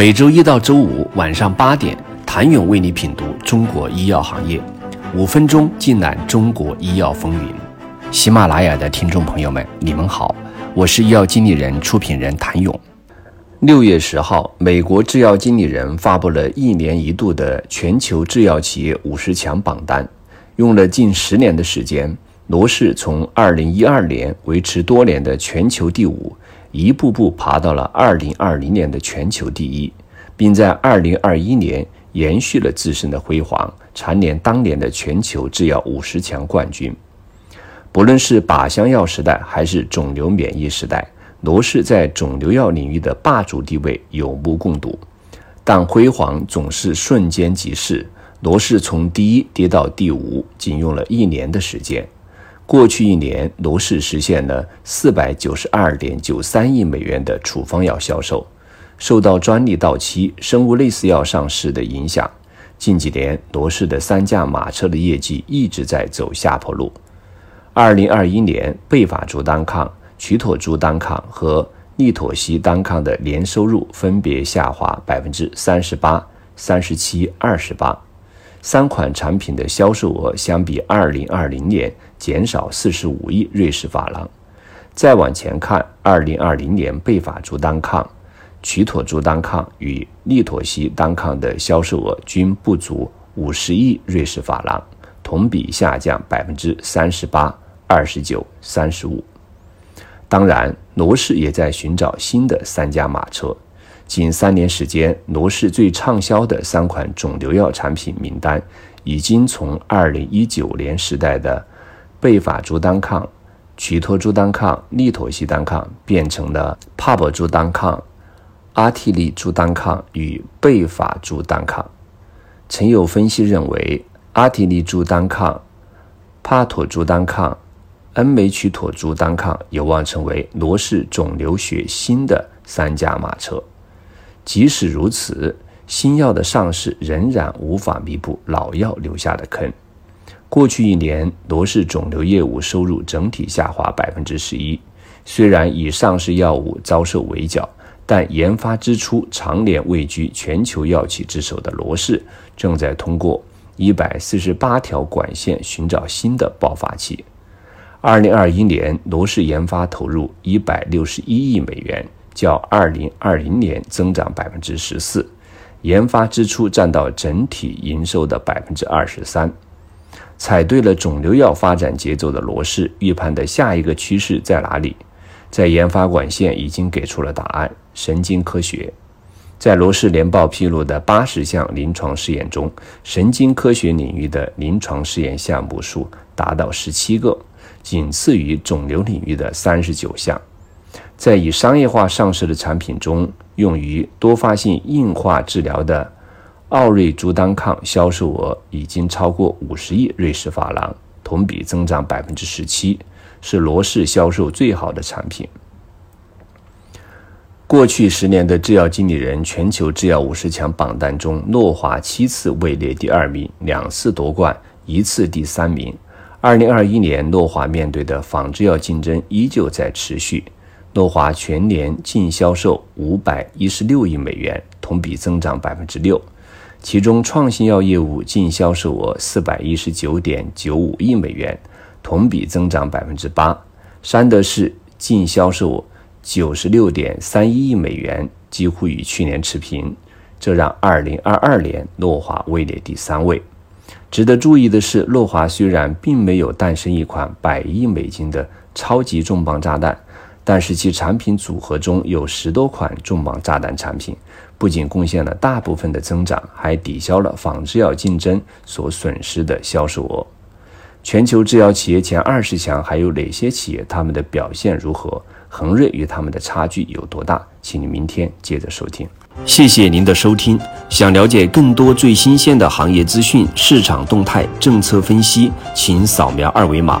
每周一到周五晚上八点，谭勇为你品读中国医药行业，五分钟尽览中国医药风云。喜马拉雅的听众朋友们，你们好，我是医药经理人、出品人谭勇。六月十号，美国制药经理人发布了一年一度的全球制药企业五十强榜单，用了近十年的时间，罗氏从二零一二年维持多年的全球第五。一步步爬到了二零二零年的全球第一，并在二零二一年延续了自身的辉煌，蝉联当年的全球制药五十强冠军。不论是靶向药时代还是肿瘤免疫时代，罗氏在肿瘤药领域的霸主地位有目共睹。但辉煌总是瞬间即逝，罗氏从第一跌到第五，仅用了一年的时间。过去一年，罗氏实现了四百九十二点九三亿美元的处方药销售。受到专利到期、生物类似药上市的影响，近几年罗氏的三驾马车的业绩一直在走下坡路。二零二一年，贝法珠单抗、曲妥珠单抗和利妥昔单抗的年收入分别下滑百分之三十八、三十七、二十八。三款产品的销售额相比二零二零年减少四十五亿瑞士法郎。再往前看，二零二零年贝法珠单抗、曲妥珠单抗与利妥昔单抗的销售额均不足五十亿瑞士法郎，同比下降百分之三十八、二十九、三十五。当然，罗氏也在寻找新的三驾马车。仅三年时间，罗氏最畅销的三款肿瘤药产品名单，已经从二零一九年时代的贝法珠单抗、曲托珠单抗、利妥昔单抗，变成了帕博珠单抗、阿替利珠单抗与贝法珠单抗。曾有分析认为，阿替利珠单抗、帕妥珠单抗、恩美曲妥珠单抗有望成为罗氏肿瘤血新的三驾马车。即使如此，新药的上市仍然无法弥补老药留下的坑。过去一年，罗氏肿瘤业务收入整体下滑百分之十一。虽然已上市药物遭受围剿，但研发支出常年位居全球药企之首的罗氏，正在通过一百四十八条管线寻找新的爆发期。二零二一年，罗氏研发投入一百六十一亿美元。较二零二零年增长百分之十四，研发支出占到整体营收的百分之二十三。踩对了肿瘤药发展节奏的罗氏，预判的下一个趋势在哪里？在研发管线已经给出了答案：神经科学。在罗氏年报披露的八十项临床试验中，神经科学领域的临床试验项目数达到十七个，仅次于肿瘤领域的三十九项。在已商业化上市的产品中，用于多发性硬化治疗的奥瑞珠单抗销售额已经超过五十亿瑞士法郎，同比增长百分之十七，是罗氏销售最好的产品。过去十年的制药经理人全球制药五十强榜单中，诺华七次位列第二名，两次夺冠，一次第三名。二零二一年，诺华面对的仿制药竞争依旧在持续。诺华全年净销售五百一十六亿美元，同比增长百分之六。其中，创新药业务净销售额四百一十九点九五亿美元，同比增长百分之八。山德士净销售九十六点三一亿美元，几乎与去年持平，这让二零二二年诺华位列第三位。值得注意的是，诺华虽然并没有诞生一款百亿美金的超级重磅炸弹。但是其产品组合中有十多款重磅炸弹产品，不仅贡献了大部分的增长，还抵消了仿制药竞争所损失的销售额。全球制药企业前二十强还有哪些企业？他们的表现如何？恒瑞与他们的差距有多大？请你明天接着收听。谢谢您的收听。想了解更多最新鲜的行业资讯、市场动态、政策分析，请扫描二维码